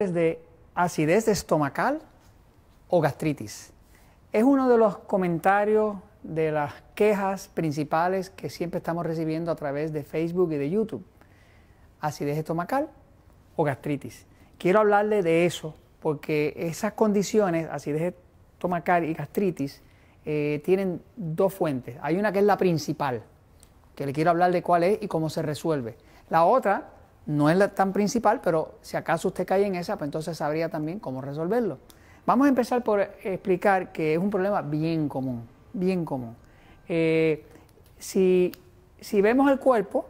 de acidez estomacal o gastritis. Es uno de los comentarios de las quejas principales que siempre estamos recibiendo a través de Facebook y de YouTube. Acidez estomacal o gastritis. Quiero hablarle de eso porque esas condiciones, acidez estomacal y gastritis, eh, tienen dos fuentes. Hay una que es la principal, que le quiero hablar de cuál es y cómo se resuelve. La otra no es la tan principal, pero si acaso usted cae en esa, pues entonces sabría también cómo resolverlo. Vamos a empezar por explicar que es un problema bien común, bien común. Eh, si, si vemos el cuerpo,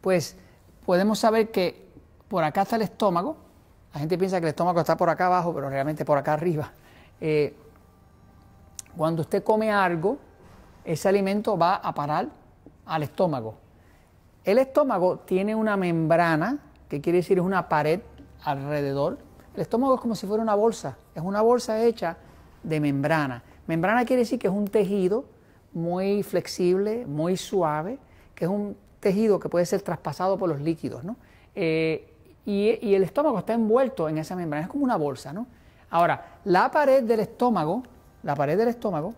pues podemos saber que por acá está el estómago. La gente piensa que el estómago está por acá abajo, pero realmente por acá arriba. Eh, cuando usted come algo, ese alimento va a parar al estómago. El estómago tiene una membrana, que quiere decir es una pared alrededor. El estómago es como si fuera una bolsa, es una bolsa hecha de membrana. Membrana quiere decir que es un tejido muy flexible, muy suave, que es un tejido que puede ser traspasado por los líquidos, ¿no? Eh, y, y, el estómago está envuelto en esa membrana, es como una bolsa, ¿no? Ahora, la pared del estómago, la pared del estómago,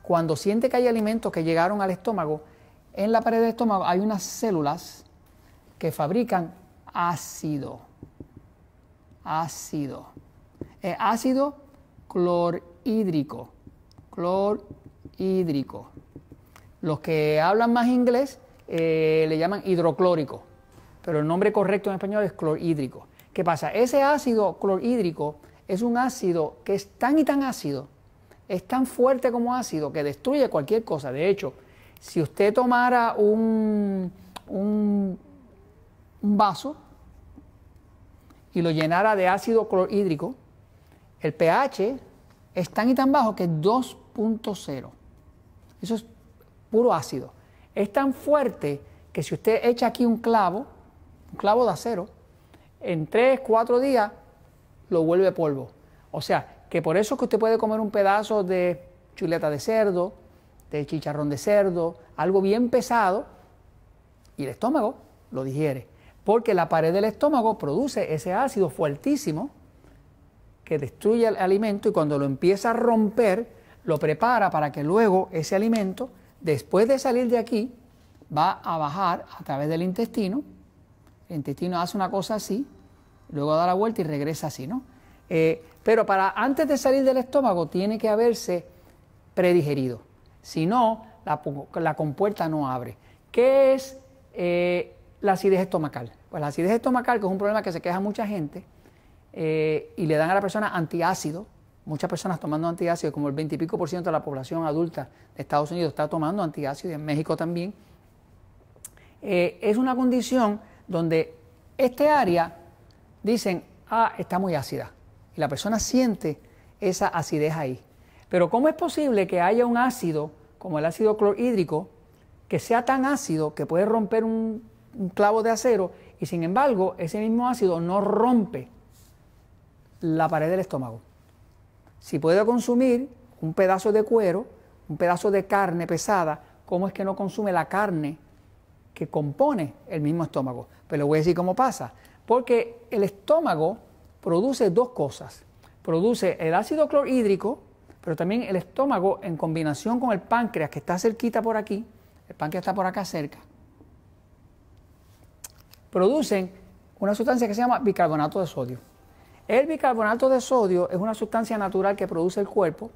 cuando siente que hay alimentos que llegaron al estómago, en la pared del estómago hay unas células que fabrican ácido. Ácido. Ácido clorhídrico. Clorhídrico. Los que hablan más inglés eh, le llaman hidroclórico, pero el nombre correcto en español es clorhídrico. ¿Qué pasa? Ese ácido clorhídrico es un ácido que es tan y tan ácido, es tan fuerte como ácido que destruye cualquier cosa. De hecho, si usted tomara un, un, vaso y lo llenara de ácido clorhídrico, el pH es tan y tan bajo que es 2.0. Eso es puro ácido. Es tan fuerte que si usted echa aquí un clavo, un clavo de acero, en 3, 4 días lo vuelve polvo. O sea, que por eso es que usted puede comer un pedazo de chuleta de cerdo, de chicharrón de cerdo, algo bien pesado, y el estómago lo digiere. Porque la pared del estómago produce ese ácido fuertísimo que destruye el alimento y cuando lo empieza a romper, lo prepara para que luego ese alimento, después de salir de aquí, va a bajar a través del intestino. El intestino hace una cosa así, luego da la vuelta y regresa así, ¿no? Eh, pero para antes de salir del estómago tiene que haberse predigerido. Si no, la, compuerta no abre. ¿Qué es eh, la acidez estomacal? Pues la acidez estomacal, que es un problema que se queja mucha gente, eh, y le dan a la persona antiácido, muchas personas tomando antiácido, como el 20 y pico por ciento de la población adulta de Estados Unidos está tomando antiácido, y en México también, eh, es una condición donde este área dicen, ah, está muy ácida, y la persona siente esa acidez ahí. Pero ¿cómo es posible que haya un ácido como el ácido clorhídrico que sea tan ácido que puede romper un, clavo de acero y sin embargo ese mismo ácido no rompe la pared del estómago? Si puede consumir un pedazo de cuero, un pedazo de carne pesada, ¿cómo es que no consume la carne que compone el mismo estómago? Pero le voy a decir cómo pasa. Porque el estómago produce dos cosas. Produce el ácido clorhídrico, pero también el estómago en combinación con el páncreas que está cerquita por aquí, el páncreas está por acá cerca, producen una sustancia que se llama bicarbonato de sodio. El bicarbonato de sodio es una sustancia natural que produce el cuerpo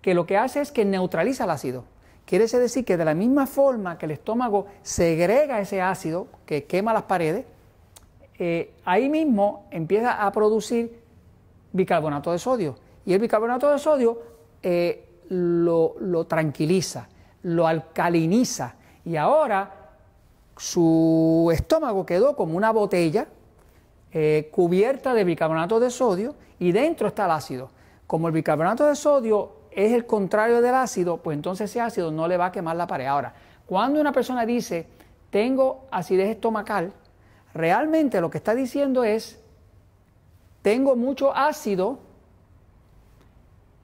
que lo que hace es que neutraliza el ácido. Quiere decir que de la misma forma que el estómago segrega ese ácido que quema las paredes, eh, ahí mismo empieza a producir bicarbonato de sodio. Y el bicarbonato de sodio eh, lo, tranquiliza, lo alcaliniza y ahora su estómago quedó como una botella eh, cubierta de bicarbonato de sodio y dentro está el ácido. Como el bicarbonato de sodio es el contrario del ácido, pues entonces ese ácido no le va a quemar la pared. Ahora, cuando una persona dice tengo acidez estomacal, realmente lo que está diciendo es tengo mucho ácido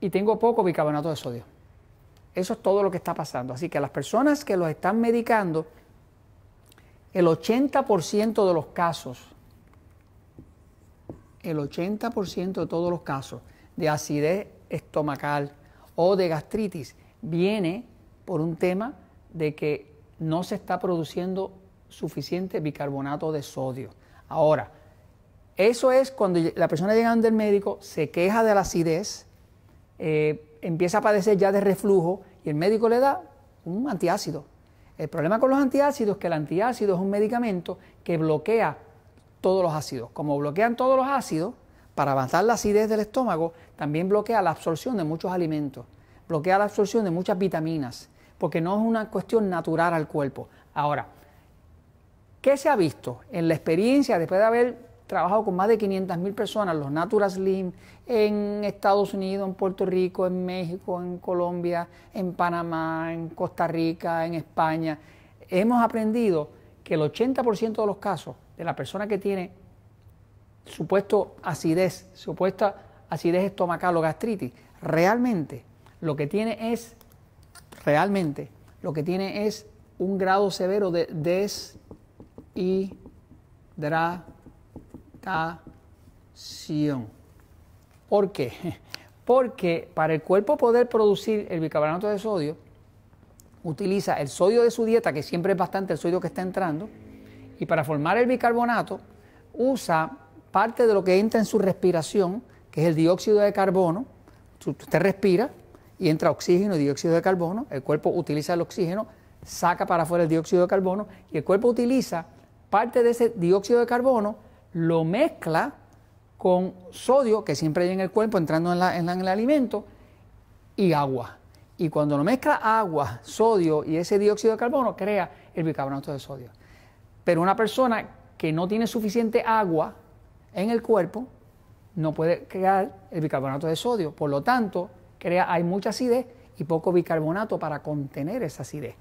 y tengo poco bicarbonato de sodio. Eso es todo lo que está pasando. Así que las personas que los están medicando, el 80% de los casos el 80% de todos los casos de acidez estomacal o de gastritis viene por un tema de que no se está produciendo suficiente bicarbonato de sodio. Ahora, eso es cuando la persona llega del médico, se queja de la acidez, eh, empieza a padecer ya de reflujo y el médico le da un antiácido. El problema con los antiácidos es que el antiácido es un medicamento que bloquea todos los ácidos. Como bloquean todos los ácidos, para avanzar la acidez del estómago, también bloquea la absorción de muchos alimentos, bloquea la absorción de muchas vitaminas, porque no es una cuestión natural al cuerpo. Ahora, ¿qué se ha visto en la experiencia después de haber trabajado con más de 500 mil personas, los Natura Slim, en Estados Unidos, en Puerto Rico, en México, en Colombia, en Panamá, en Costa Rica, en España. Hemos aprendido que el 80% de los casos de la persona que tiene supuesto acidez, supuesta acidez estomacal o gastritis, realmente lo que tiene es, realmente, lo que tiene es un grado severo de deshidratación. ¿Por qué? Porque para el cuerpo poder producir el bicarbonato de sodio, utiliza el sodio de su dieta, que siempre es bastante el sodio que está entrando, y para formar el bicarbonato usa parte de lo que entra en su respiración, que es el dióxido de carbono. Usted respira y entra oxígeno y dióxido de carbono, el cuerpo utiliza el oxígeno, saca para afuera el dióxido de carbono y el cuerpo utiliza parte de ese dióxido de carbono, lo mezcla con sodio, que siempre hay en el cuerpo entrando en, en el alimento, y agua. Y cuando lo mezcla agua, sodio y ese dióxido de carbono, crea el bicarbonato de sodio. Pero una persona que no tiene suficiente agua en el cuerpo no puede crear el bicarbonato de sodio. Por lo tanto, crea, hay mucha acidez y poco bicarbonato para contener esa acidez.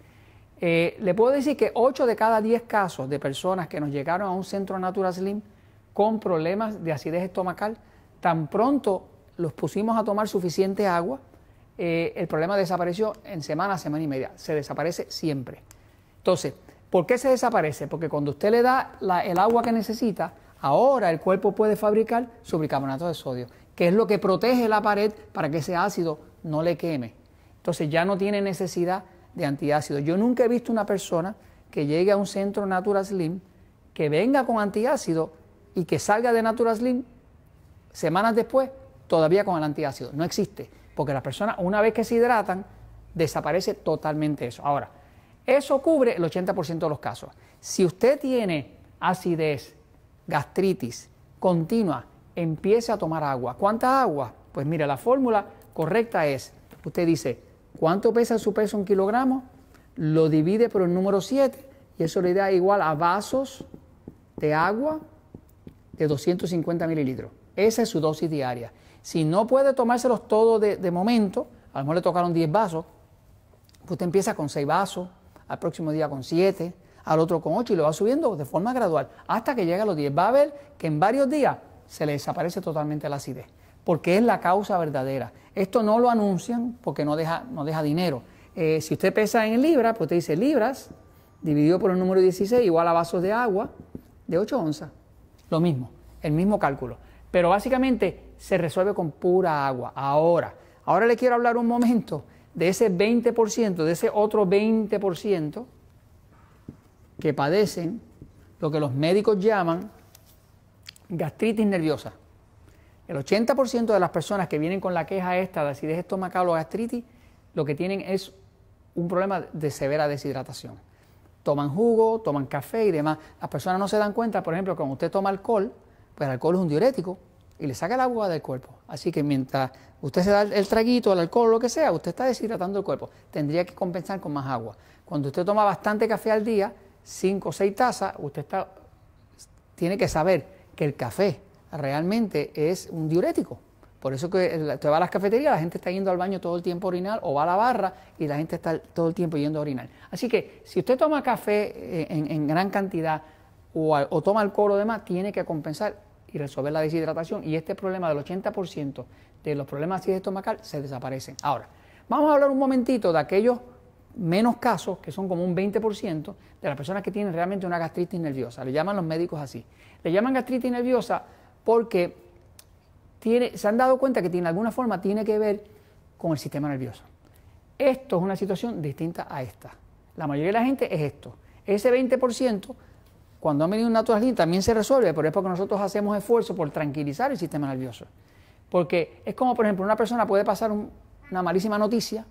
Eh, le puedo decir que 8 de cada 10 casos de personas que nos llegaron a un centro Natura Slim con problemas de acidez estomacal, tan pronto los pusimos a tomar suficiente agua, eh, el problema desapareció en semana, semana y media. Se desaparece siempre. Entonces, ¿por qué se desaparece? Porque cuando usted le da el agua que necesita, ahora el cuerpo puede fabricar su bicarbonato de sodio, que es lo que protege la pared para que ese ácido no le queme. Entonces ya no tiene necesidad de antiácido. Yo nunca he visto una persona que llegue a un centro Natura Slim, que venga con antiácido y que salga de Natura Slim semanas después todavía con el antiácido. No existe, porque las personas una vez que se hidratan, desaparece totalmente eso. Ahora, eso cubre el 80% de los casos. Si usted tiene acidez, gastritis continua, empiece a tomar agua. ¿Cuánta agua? Pues mire, la fórmula correcta es, usted dice, ¿Cuánto pesa su peso en kilogramos? Lo divide por el número 7 y eso le da igual a vasos de agua de 250 mililitros. Esa es su dosis diaria. Si no puede tomárselos todos de, momento, a lo mejor le tocaron 10 vasos, pues usted empieza con 6 vasos, al próximo día con 7, al otro con 8 y lo va subiendo de forma gradual hasta que llega a los 10. Va a ver que en varios días se le desaparece totalmente la acidez porque es la causa verdadera. Esto no lo anuncian porque no deja, no deja dinero. Eh, si usted pesa en libras, pues usted dice libras dividido por el número 16 igual a vasos de agua de 8 onzas. Lo mismo, el mismo cálculo. Pero básicamente se resuelve con pura agua. Ahora, ahora le quiero hablar un momento de ese 20%, de ese otro 20% que padecen lo que los médicos llaman gastritis nerviosa. El 80% de las personas que vienen con la queja esta de acidez estomacal o gastritis, lo que tienen es un problema de severa deshidratación. Toman jugo, toman café y demás. Las personas no se dan cuenta, por ejemplo, cuando usted toma alcohol, pues el alcohol es un diurético y le saca el agua del cuerpo. Así que mientras usted se da el traguito, el alcohol, lo que sea, usted está deshidratando el cuerpo. Tendría que compensar con más agua. Cuando usted toma bastante café al día, 5 o 6 tazas, usted está, tiene que saber que el café realmente es un diurético. Por eso que usted va a las cafeterías, la gente está yendo al baño todo el tiempo a orinar, o va a la barra y la gente está todo el tiempo yendo a orinar. Así que si usted toma café eh, en, gran cantidad o, toma alcohol o demás, tiene que compensar y resolver la deshidratación. Y este problema del 80% de los problemas de estomacal se desaparecen. Ahora, vamos a hablar un momentito de aquellos menos casos, que son como un 20% de las personas que tienen realmente una gastritis nerviosa. Le llaman los médicos así. Le llaman gastritis nerviosa porque se han dado cuenta que tiene alguna forma tiene que ver con el sistema nervioso. Esto es una situación distinta a esta. La mayoría de la gente es esto. Ese 20%, cuando ha venido un natural también se resuelve, pero es porque nosotros hacemos esfuerzo por tranquilizar el sistema nervioso. Porque es como, por ejemplo, una persona puede pasar una malísima noticia,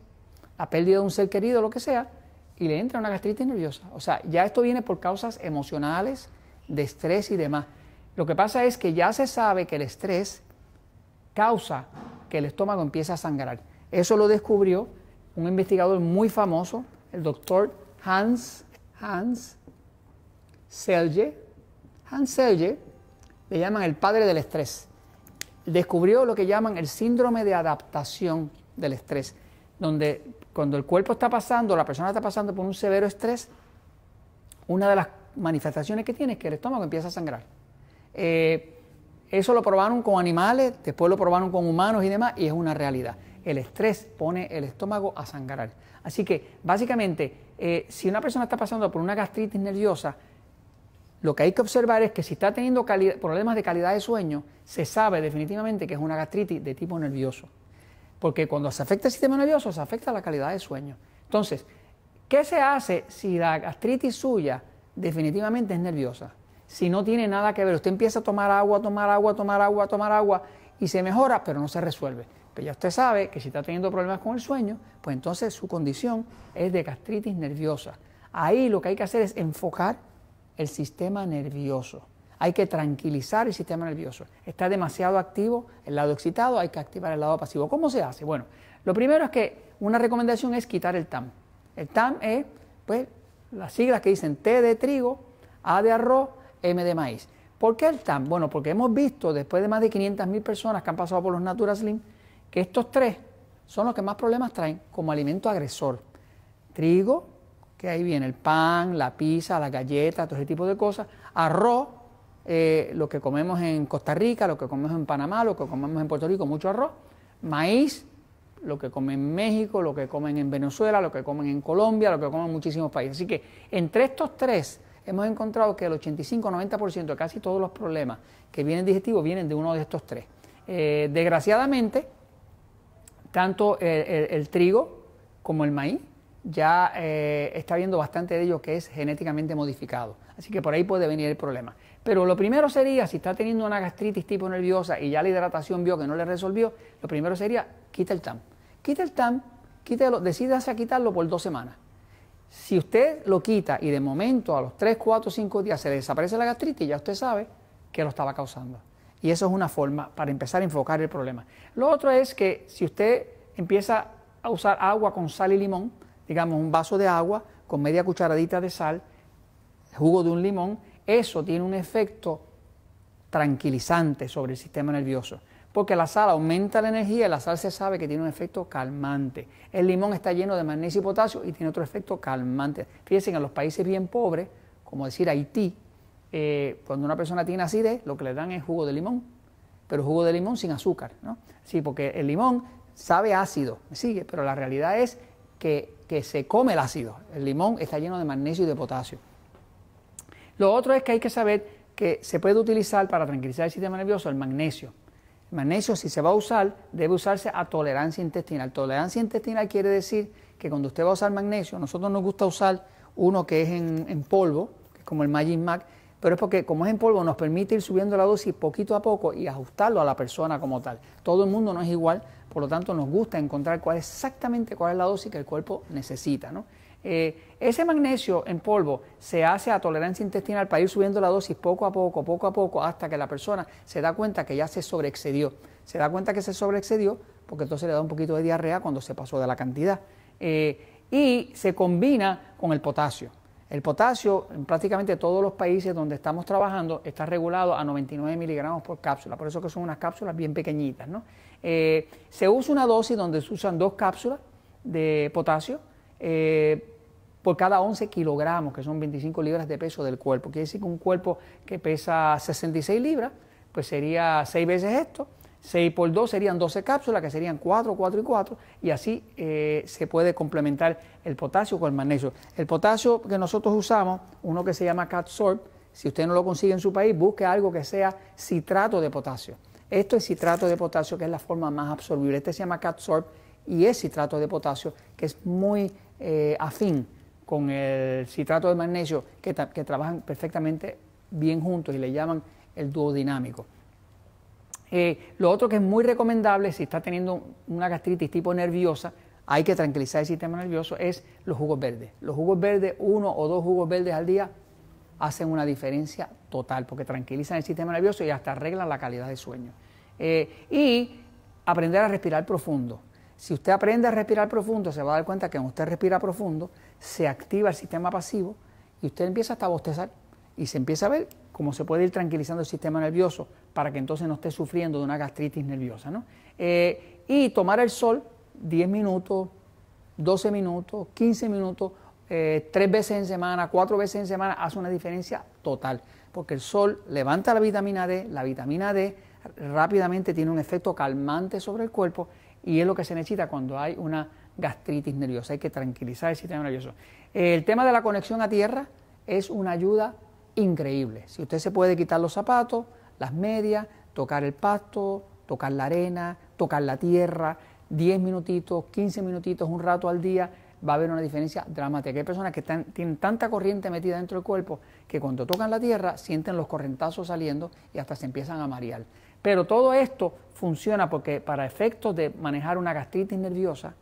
la pérdida de un ser querido, lo que sea, y le entra una gastritis nerviosa. O sea, ya esto viene por causas emocionales, de estrés y demás. Lo que pasa es que ya se sabe que el estrés causa que el estómago empiece a sangrar. Eso lo descubrió un investigador muy famoso, el doctor Hans, Hans. Hans Selye le llaman el padre del estrés. Descubrió lo que llaman el síndrome de adaptación del estrés, donde cuando el cuerpo está pasando, la persona está pasando por un severo estrés, una de las manifestaciones que tiene es que el estómago empieza a sangrar. Eh, eso lo probaron con animales, después lo probaron con humanos y demás, y es una realidad. El estrés pone el estómago a sangrar. Así que, básicamente, eh, si una persona está pasando por una gastritis nerviosa, lo que hay que observar es que si está teniendo problemas de calidad de sueño, se sabe definitivamente que es una gastritis de tipo nervioso. Porque cuando se afecta el sistema nervioso, se afecta la calidad de sueño. Entonces, ¿qué se hace si la gastritis suya definitivamente es nerviosa? Si no tiene nada que ver. Usted empieza a tomar agua, tomar agua, tomar agua, tomar agua y se mejora, pero no se resuelve. Pero ya usted sabe que si está teniendo problemas con el sueño, pues entonces su condición es de gastritis nerviosa. Ahí lo que hay que hacer es enfocar el sistema nervioso. Hay que tranquilizar el sistema nervioso. Está demasiado activo el lado excitado, hay que activar el lado pasivo. ¿Cómo se hace? Bueno, lo primero es que una recomendación es quitar el TAM. El TAM es, pues, las siglas que dicen T de trigo, A de arroz, M de maíz. ¿Por qué el TAM? Bueno, porque hemos visto después de más de 500 mil personas que han pasado por los Natura Slim que estos tres son los que más problemas traen como alimento agresor. Trigo, que ahí viene el pan, la pizza, la galleta, todo ese tipo de cosas. Arroz, eh, lo que comemos en Costa Rica, lo que comemos en Panamá, lo que comemos en Puerto Rico, mucho arroz. Maíz, lo que comen en México, lo que comen en Venezuela, lo que comen en Colombia, lo que comen en muchísimos países. Así que entre estos tres hemos encontrado que el 85-90% de casi todos los problemas que vienen digestivos vienen de uno de estos tres. Eh, desgraciadamente, tanto el, trigo como el maíz ya eh, está viendo bastante de ello que es genéticamente modificado. Así que por ahí puede venir el problema. Pero lo primero sería, si está teniendo una gastritis tipo nerviosa y ya la hidratación vio que no le resolvió, lo primero sería, quita el TAM. Quita el TAM, quítelo, decídase a quitarlo por dos semanas. Si usted lo quita y de momento a los 3, 4, 5 días se le desaparece la gastritis, ya usted sabe que lo estaba causando. Y eso es una forma para empezar a enfocar el problema. Lo otro es que si usted empieza a usar agua con sal y limón, digamos un vaso de agua con media cucharadita de sal, jugo de un limón, eso tiene un efecto tranquilizante sobre el sistema nervioso porque la sal aumenta la energía y la sal se sabe que tiene un efecto calmante. El limón está lleno de magnesio y potasio y tiene otro efecto calmante. Fíjense en los países bien pobres, como decir Haití, eh, cuando una persona tiene acidez, lo que le dan es jugo de limón, pero jugo de limón sin azúcar, ¿no? Sí, porque el limón sabe ácido, sigue, pero la realidad es que se come el ácido. El limón está lleno de magnesio y de potasio. Lo otro es que hay que saber que se puede utilizar para tranquilizar el sistema nervioso el magnesio magnesio, si se va a usar, debe usarse a tolerancia intestinal. Tolerancia intestinal quiere decir que cuando usted va a usar magnesio, nosotros nos gusta usar uno que es en, polvo, que es como el Magic Mac, pero es porque como es en polvo nos permite ir subiendo la dosis poquito a poco y ajustarlo a la persona como tal. Todo el mundo no es igual, por lo tanto nos gusta encontrar cuál exactamente cuál es la dosis que el cuerpo necesita. ¿no? Eh, ese magnesio en polvo se hace a tolerancia intestinal para ir subiendo la dosis poco a poco, poco a poco, hasta que la persona se da cuenta que ya se sobreexcedió. Se da cuenta que se sobreexcedió porque entonces le da un poquito de diarrea cuando se pasó de la cantidad. Eh, y se combina con el potasio. El potasio, en prácticamente todos los países donde estamos trabajando, está regulado a 99 miligramos por cápsula, por eso que son unas cápsulas bien pequeñitas. Eh, se usa una dosis donde se usan dos cápsulas de potasio por cada 11 kilogramos, que son 25 libras de peso del cuerpo. Quiere decir que un cuerpo que pesa 66 libras, pues sería 6 veces esto, 6 por 2 serían 12 cápsulas, que serían 4, 4 y 4, y así eh, se puede complementar el potasio con el magnesio. El potasio que nosotros usamos, uno que se llama Catsorb, si usted no lo consigue en su país, busque algo que sea citrato de potasio. Esto es citrato de potasio, que es la forma más absorbible. Este se llama Catsorb y es citrato de potasio, que es muy eh, afín con el citrato de magnesio, que, trabajan perfectamente bien juntos y le llaman el dúo dinámico. Eh, lo otro que es muy recomendable si está teniendo una gastritis tipo nerviosa, hay que tranquilizar el sistema nervioso, es los jugos verdes. Los jugos verdes, uno o dos jugos verdes al día, hacen una diferencia total porque tranquilizan el sistema nervioso y hasta arreglan la calidad de sueño. Eh, y aprender a respirar profundo. Si usted aprende a respirar profundo, se va a dar cuenta que cuando usted respira profundo, se activa el sistema pasivo y usted empieza hasta a bostezar y se empieza a ver cómo se puede ir tranquilizando el sistema nervioso para que entonces no esté sufriendo de una gastritis nerviosa. Eh, y tomar el sol 10 minutos, 12 minutos, 15 minutos, eh, tres veces en semana, cuatro veces en semana, hace una diferencia total, porque el sol levanta la vitamina D, la vitamina D rápidamente tiene un efecto calmante sobre el cuerpo y es lo que se necesita cuando hay una gastritis nerviosa, hay que tranquilizar el sistema nervioso. El tema de la conexión a tierra es una ayuda increíble. Si usted se puede quitar los zapatos, las medias, tocar el pasto, tocar la arena, tocar la tierra, 10 minutitos, 15 minutitos, un rato al día, va a haber una diferencia dramática. Hay personas que tienen tanta corriente metida dentro del cuerpo que cuando tocan la tierra sienten los correntazos saliendo y hasta se empiezan a marear. Pero todo esto funciona porque para efectos de manejar una gastritis nerviosa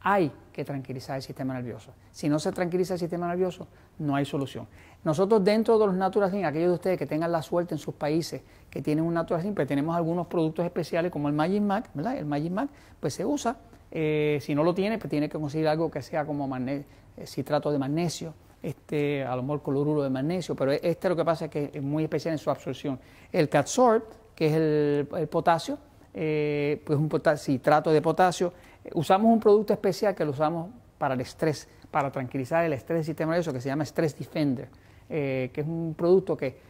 hay que tranquilizar el sistema nervioso. Si no se tranquiliza el sistema nervioso, no hay solución. Nosotros dentro de los Natural aquellos de ustedes que tengan la suerte en sus países que tienen un Natural Slim, pues tenemos algunos productos especiales como el Magic Mac, ¿verdad? El Magic Mac pues se usa, eh, si no lo tiene, pues tiene que conseguir algo que sea como eh, citrato de magnesio, este, a lo mejor cloruro de magnesio, pero este lo que pasa es que es muy especial en su absorción. El Catsorb, que es el, potasio, eh, pues un citrato de potasio, usamos un producto especial que lo usamos para el estrés, para tranquilizar el estrés del sistema nervioso, que se llama Stress Defender, eh, que es un producto que,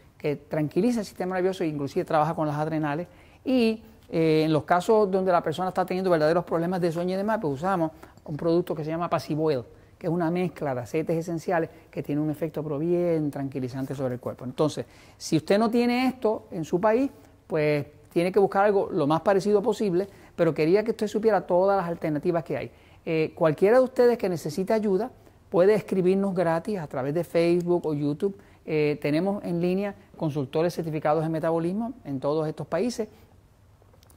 tranquiliza el sistema nervioso e inclusive trabaja con las adrenales. Y eh, en los casos donde la persona está teniendo verdaderos problemas de sueño y demás, pues usamos un producto que se llama Pasivoil, que es una mezcla de aceites esenciales que tiene un efecto bien tranquilizante sobre el cuerpo. Entonces, si usted no tiene esto en su país, pues tiene que buscar algo lo más parecido posible, pero quería que usted supiera todas las alternativas que hay. Eh, cualquiera de ustedes que necesite ayuda puede escribirnos gratis a través de Facebook o YouTube. Eh, tenemos en línea consultores certificados en metabolismo en todos estos países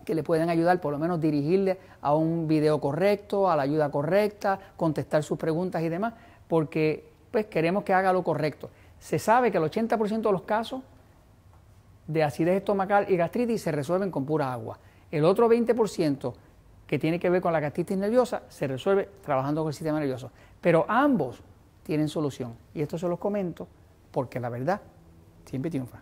que le pueden ayudar, por lo menos dirigirle a un video correcto, a la ayuda correcta, contestar sus preguntas y demás, porque pues queremos que haga lo correcto. Se sabe que el 80% de los casos de acidez estomacal y gastritis se resuelven con pura agua. El otro 20% que tiene que ver con la gastritis nerviosa se resuelve trabajando con el sistema nervioso. Pero ambos tienen solución. Y esto se los comento porque la verdad siempre triunfa.